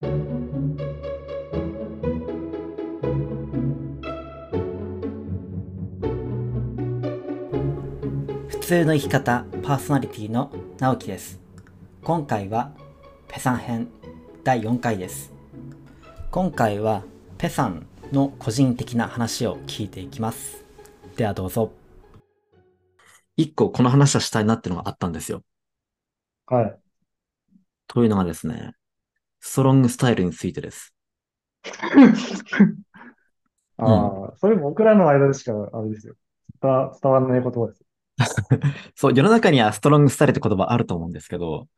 普通の生き方パーソナリティの直樹です。今回はペサン編第4回です。今回はペサンの個人的な話を聞いていきます。ではどうぞ。一個この話はしたいなってのがあったんですよ。はい。というのがですねストロングスタイルについてです ああ、それ僕らの間でしか、あれですよ。伝わらない言葉ですよ。そう、世の中にはストロングスタイルって言葉あると思うんですけど、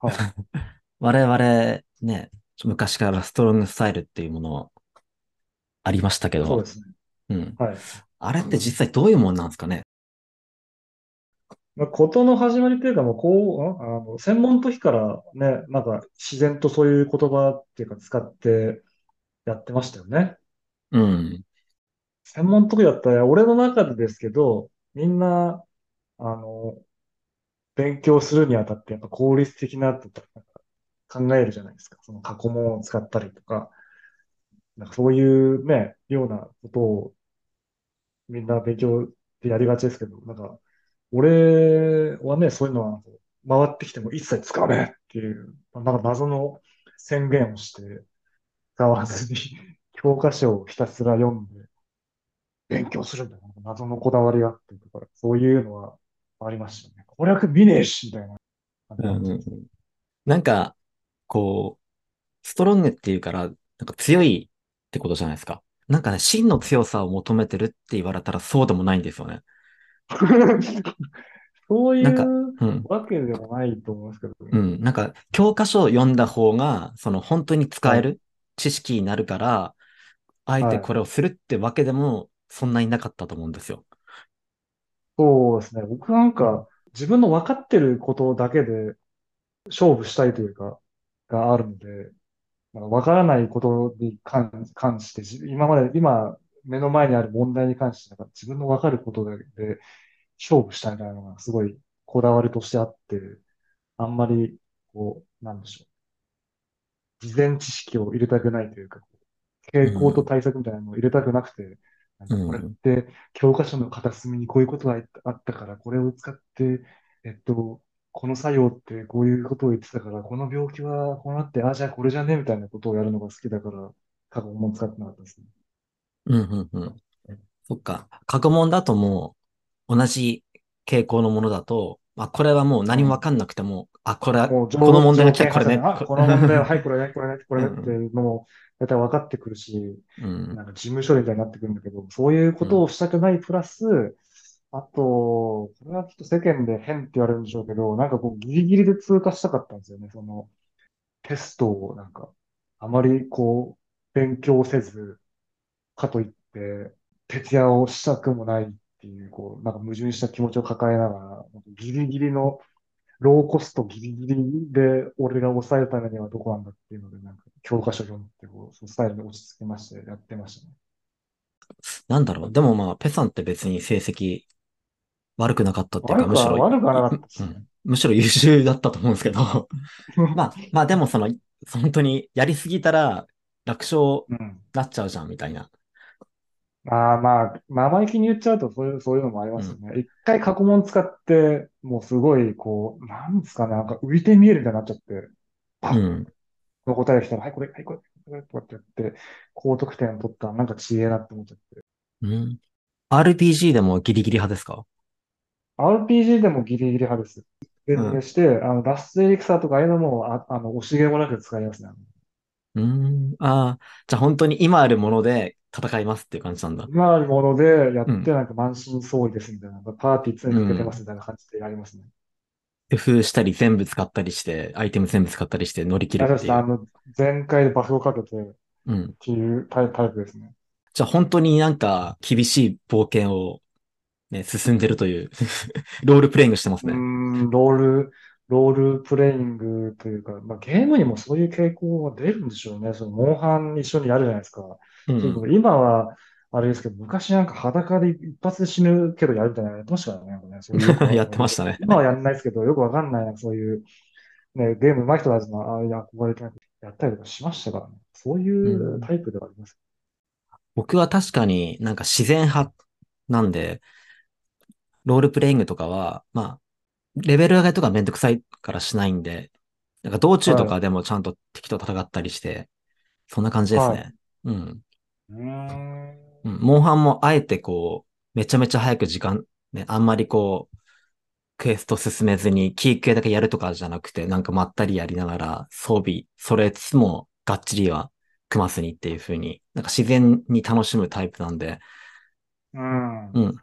はい 我々ね、昔からストロングスタイルっていうものありましたけどそうで、すね。うん。はい。あれって実際どういうもんなんですかね？まあ、ことの始まりというか、もうこう、んあの、専門の時からね、なんか自然とそういう言葉っていうか使ってやってましたよね。うん。専門の時だったら、俺の中でですけど、みんな、あの、勉強するにあたってやっぱ効率的なってなんか考えるじゃないですか。その過去問を使ったりとか、なんかそういうね、ようなことをみんな勉強ってやりがちですけど、なんか、俺はね、そういうのは回ってきても一切使わねえっていう、なんか謎の宣言をして、使わずに 教科書をひたすら読んで勉強するんだよ。謎のこだわりがあってとか、そういうのはありましたね。攻略見ねえし、みたいなうんうんうんなんか、こう、ストロングっていうから、なんか強いってことじゃないですか。なんかね、真の強さを求めてるって言われたらそうでもないんですよね。そういなんかううん。わけでもないと思うんですけど、うん。なんか、教科書を読んだ方が、その本当に使える知識になるから、あえてこれをするってわけでも、そんなになかったと思うんですよ。そうですね。僕なんか自分の分かってることだけで勝負したいというか、があるので、なんか分からないことに関、関して、じ今まで、今、目の前にある問題に関して、なんか自分の分かることだけで勝負したいみたいなのがすごいこだわりとしてあって、あんまり、こう、なんでしょう。事前知識を入れたくないというか、傾向と対策みたいなのを入れたくなくて、なんかこれって教科書の片隅にこういうことがあったから、これを使って、えっと、この作用ってこういうことを言ってたから、この病気はこうなって、あ、じゃあこれじゃねみたいなことをやるのが好きだから、過去問使ってなかったですね。うん、うん、うん。そっか。過去問だともう、同じ傾向のものだと、まあ、これはもう何もわかんなくても、あ、これは、この問題が来たらこれね。この問題は、はい、これね、これね、これねっていうのも、大体分かってくるし、うん。なんか事務処理みたいになってくるんだけど、そういうことをしたくないプラス、あと、これはきっと世間で変って言われるんでしょうけど、なんかこうギリギリで通過したかったんですよね。その、テストをなんか、あまりこう、勉強せず、かといって、徹夜をしたくもないっていう、こう、なんか矛盾した気持ちを抱えながら、ギリギリの、ローコストギリギリで俺が抑えるためにはどこなんだっていうので、なんか教科書読んで、こう、そのスタイルに落ち着けましてやってましたね。なんだろう。でもまあ、ペさんって別に成績悪くなかったっていうか、むしろ、悪くはなかったですね。うん、むしろ優秀だったと思うんですけど、まあ、まあでもその、本当にやりすぎたら楽勝うん。なっちゃうじゃん、みたいな。ああ、まあ、生意気に言っちゃうと、そういう、そういうのもありますよね。一回過去問使って、もうすごい、こう、なんですかね、なんか浮いて見えるみたいになっちゃって、パッうん。の答えが来たら、はい、これ、はい、これ、これ、こうやってやって、高得点を取ったら、なんか知恵なって思っちゃって。うん。RPG でもギリギリ派ですか？RPG でもギリギリ派です。で、して、あの、ラストエリクサーとかああいうのも、あ、あの、惜しげもなく使いますね。うん。ああ、じゃあ本当に今あるもので戦いますっていう感じなんだ。今あるものでやうんって、なんか満身創痍ですみたいな、パーティー常に受けてますみたいな感じでやりますね。工夫したり全部使ったりして、アイテム全部使ったりして乗り切るっていう。の、全開でバフをかけてっうん。ていうタイプですね。じゃあ本当になんか厳しい冒険をね、進んでるという ロールプレイングしてますね。ん、ロール、ロールプレイングというか、まあ、ゲームにもそういう傾向が出るんでしょうね。その、モンハン一緒にやるじゃないですか。う。今は、あれですけど、昔なんか裸で一発で死ぬけどやるみたいなのやってましたからね。なんかねそういう やってましたね今はやんないですけど、よくわかんない、そういう、ね、ゲーム上手い人たちの、ああいう憧れてやったりとかしましたからね。そういうタイプではあります。僕は確かになんか自然派なんで、ロールプレイングとかは、まあ、レベル上げとかめんどくさいからしないんで、なんか道中とかでもちゃんと敵と戦ったりして、そんな感じですね。はいうん。うーん。うん。モンハンもあえてこう、めちゃめちゃ早く時間、ね、あんまりこう、クエスト進めずにキー系だけやるとかじゃなくて、なんかまったりやりながら装備、それつつもがっちりは組まずにっていう風に、なんか自然に楽しむタイプなんで、うん。うん。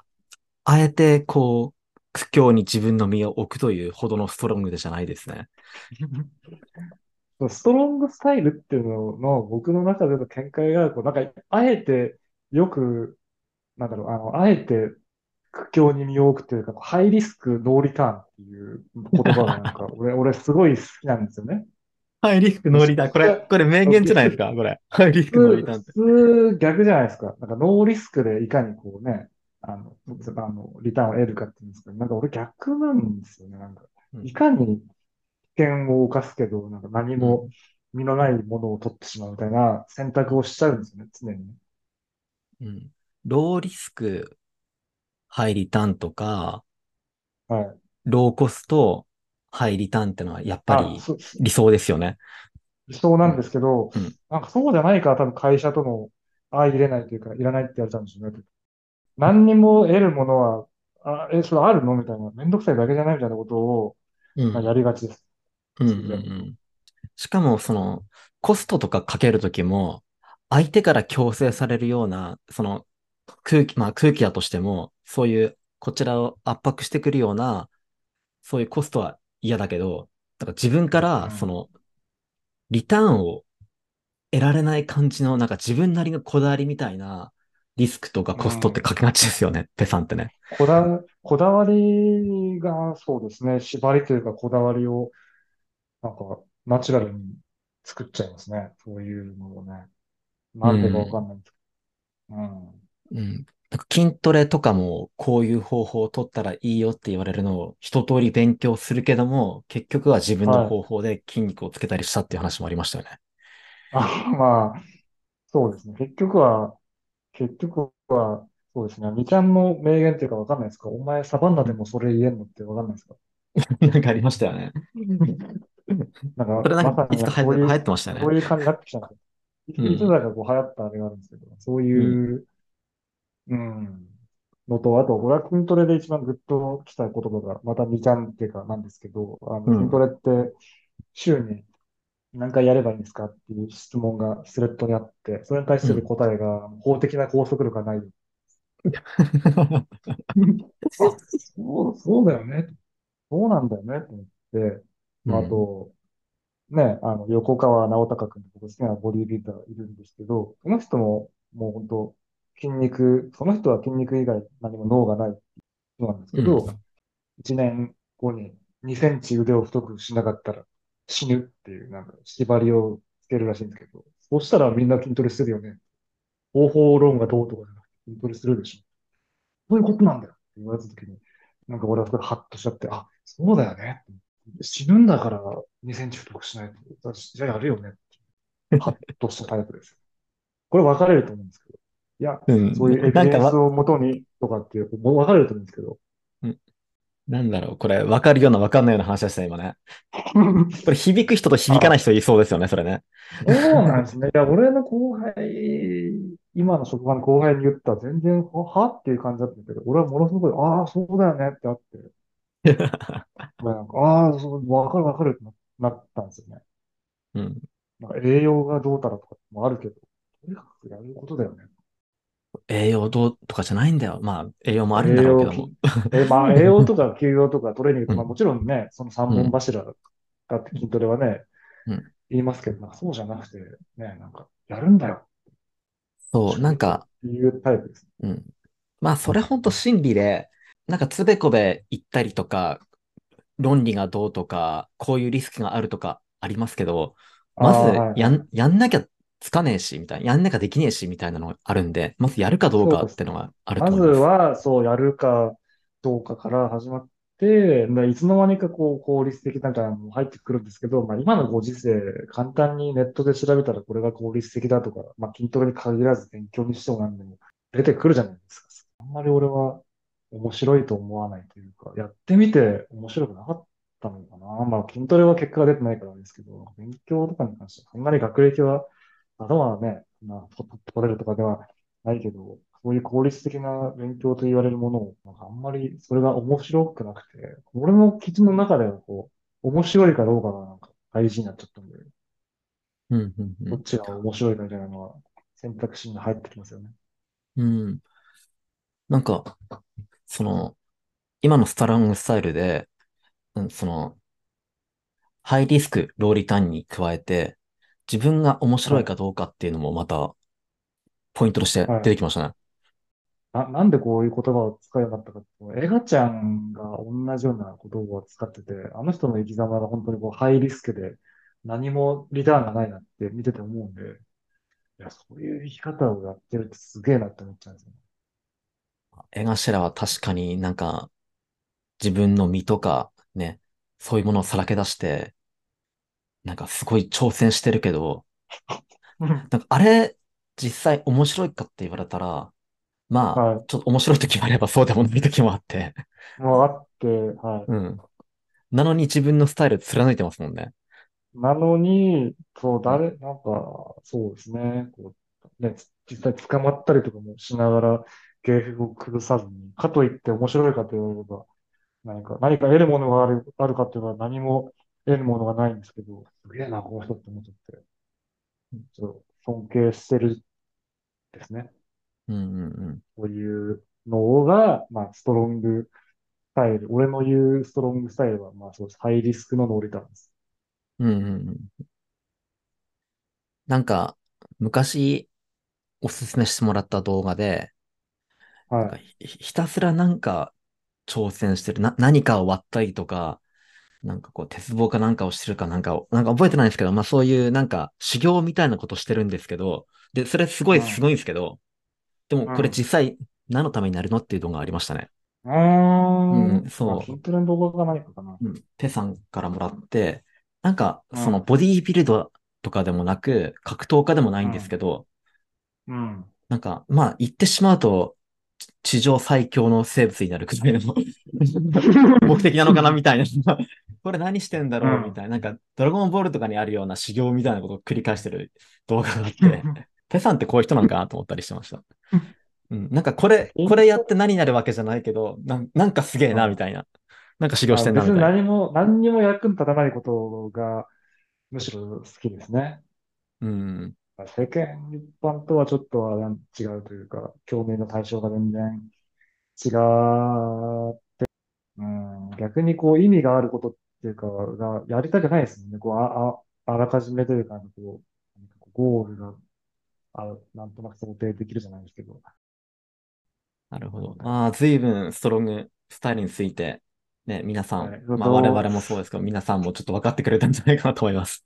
あえてこう、苦境に自分の身を置くというほどのストロングでじゃないですね。ストロングスタイルっていうのの僕の中での見解が、こうなんか、あえてよく、なんだろう、あの、あえて苦境に身を置くというか、ハイリスク、ノーリターンっていう言葉がなんか、俺、俺すごい好きなんですよね。ハイリスクノーリターン。これ、これ名言じゃないですか？これ。ハイリスクノーリターンって。普通逆じゃないですか。なんかノーリスクでいかにこうね、あの、あの、リターンを得るかっていうんですけど、なんか俺逆なんですよね。なんか、いかに危険を冒すけど、なんか何も身のないものを取ってしまうみたいな選択をしちゃうんですよね、常にね。うん。ローリスク、ハイリターンとか、はい。ローコスト、ハイリターンってのはやっぱり理想ですよね。理想なんですけど、うんうんなんかそうじゃないから多分会社との相入れないというか、いらないって言われちゃうんですよね。何にも得るものは、あ、え、それあるのみたいな、めんどくさいだけじゃないみたいなことを、うん。まあ、やりがちです。うんうんうん。しかも、その、コストとかかけるときも、相手から強制されるような、その、空気、まあ空気だとしても、そういう、こちらを圧迫してくるような、そういうコストは嫌だけど、だから自分かうら、んその、リターンを得られない感じの、なんか自分なりのこだわりみたいな、リスクとかコストってかけがちですよね、ペさんってね。こだ、こだわりが、そうですね、縛りというかこだわりを、なんか、ナチュラルに作っちゃいますね。そういうのをね。なんでかわかんないんですけど。うん。うん。なんか筋トレとかもこういう方法を取ったらいいよって言われるのを一通り勉強するけども、結局は自分の方法で筋肉をつけたりしたっていう話もありましたよね。あ、まあ、そうですね。結局は、結局は、そうですね。みちゃんの名言っていうかわかんないですか？お前サバンナでもそれ言えんのってわかんないですか？なんかありましたよね。なんか、それなんまさにかいつか流そういう行ってましたよね。そういう感じになってきたんでいつだかこう流行ったあれがあるんですけど、そういう、うん、のと、あと、俺は筋トレで一番グッときた言葉が、またみちゃんっていうかなんですけど、あの、うん筋トレって週に何回やればいいんですかっていう質問がスレッドにあって、それに対する答えが、法的な拘束力がない。あ、そう、そうだよね。そうなんだよね。と思って、まああと、ね、あの、横川直隆君って僕好きなボディービルダーいるんですけど、その人ももう本当筋肉、その人は筋肉以外何も脳がない人なんですけど、うん1年後に2センチ腕を太くしなかったら死ぬっていうなんか縛りをつけるらしいんですけど、そしたらみんな筋トレするよね。方法論がどうとかじゃなくて筋トレするでしょ。そういうことなんだよって言われたときに、なんか俺はそれハッとしちゃって、あ、そうだよね。死ぬんだから2センチ太くしないと。じゃあやるよねって。ハッとしたタイプです。これ分かれると思うんですけど。いや、うんそういうエビデンスをもとにとかっていう、もう分かれると思うんですけど。なんだろう、これ分かるような分かんないような話でしたね、今ね。これ響く人と響かない人いそうですよね、それね。そうなんですね。いや、俺の後輩、今の職場の後輩に言ったら全然、ははっていう感じだったけど、俺はものすごい、ああ、そうだよねってあって、なんかああ、そう、わかるわかるってななったんですよね。うん。なんか栄養がどうたらとかもあるけど、とにかくやることだよね。栄養どうとかじゃないんだよ。まあ、栄養もあるんだろうけども。えーまあ、栄養とか休養とかトレーニングとか、うんもちろんね、その三本柱だって筋トレはね、うん言いますけど、なんかそうじゃなくて、ね、なんか、やるんだよそう、なんか、いうタイプです。うん。まあ、それほんと真理で、なんかつべこべ言ったりとか、論理がどうとか、こういうリスクがあるとかありますけど、まずあーはいやん、やんなきゃつかねえし、みたいな、やんなきゃできねえし、みたいなのがあるんで、まずやるかどうかってのがあるとまず思います。は、そう、やるかどうかから始まって、でいつの間にかこう効率的なみたいなのも入ってくるんですけど、まあ今のご時世、簡単にネットで調べたらこれが効率的だとか、まあ筋トレに限らず勉強にしても何でも出てくるじゃないですか。あんまり俺は面白いと思わないというか、やってみて面白くなかったのかな。まあ筋トレは結果が出てないからですけど、勉強とかに関してはそんなに学歴は頭はね、まあ、と取れるとかではないけど、そういう効率的な勉強と言われるものを、なんかあんまりそれが面白くなくて、俺の基準の中ではこう、面白いかどうかがなんか大事になっちゃったんで、うん、うん、うん。どっちが面白いかみたいなのは選択肢に入ってきますよね。うん。なんか、その、今のストロングスタイルで、うん、その、ハイリスク、ローリターンに加えて、自分が面白いかどうかっていうのもまた、ポイントとしてはい。出てきましたね。な、なんでこういう言葉を使うようになったかっていうと、エガちゃんが同じような言葉を使ってて、あの人の生き様が本当にこうハイリスクで何もリターンがないなって見てて思うんで、いや、そういう生き方をやってるってすげえなって思っちゃうんですよね。江頭は確かになんか、自分の身とか、ね、そういうものをさらけ出して、なんかすごい挑戦してるけど、うんなんかあれ、実際面白いかって言われたら、まあ、はちょっと面白い時もあればそうでもない時もあって、い。もうあって、はい。うん。なのに自分のスタイル貫いてますもんね。なのに、そう、うん。誰、なんか、そうですね、こう、ね、実際捕まったりとかもしながら、芸風を崩さずに、かといって面白いかと言われれば、何か、何か得るものがある、あるかっていうのは何も得るものがないんですけど、すげえな、この人って思っちゃって、ちょっと尊敬してるですね。うんうんうん。こういうのが、まあ、ストロングスタイル。俺の言うストロングスタイルは、まあ、そう。ハイリスクのノリターンです。うんうんうん。なんか、昔おすすめしてもらった動画で、はい。ひ、ひたすらなんか挑戦してる、な、何かを割ったりとか、なんかこう鉄棒かなんかをしてるかなんかを、なんか覚えてないんですけど、まあそういうなんか修行みたいなことしてるんですけど、で、それすごいすうん。ごいんですけど、でもこれうん。実際何のためになるのっていう動画がありましたね。うん。ん、まあ、そ筋トレの動画がないのかな。う、うん、ペさんからもらって、なんかそのうん。ボディービルドとかでもなく、格闘家でもなういんですけん。ど、うん。なんか、まあ言ってしまうと、地上最強の生物になるくらいの 目的なのかなみたいな。これ何してんだう？ん。ろうみたいな。なんか、ドラゴンボールとかにあるような修行みたいなことを繰り返してる動画があって、ペさん ってこういう人なのかなと思ったりしてました。うん。なんかこれ、こ筋れやってト何になるわけじゃないけど、なん、なんかすげえレ、な、うん。みたいな。なんか修行しあ、てんな、別にみたいな。何も、何にも役に立たないことが、むしろ好きですね。うん。世間一般とはちょっとは違うというか、興味の対象が全然違う。うん、逆にこう意味があることっていうか、がやりたくないですもんね。こう、あ、あ、あらかじめというか、こう、なんかこうゴールが、あ、なんとなく想定できるじゃないですけど。なるほど。うんああ、随分ストロングスタイルについて、ね、皆さん、はい。まあ我ど々もそうですけど、皆さんもちょっと分かってくれたんじゃないかなと思います。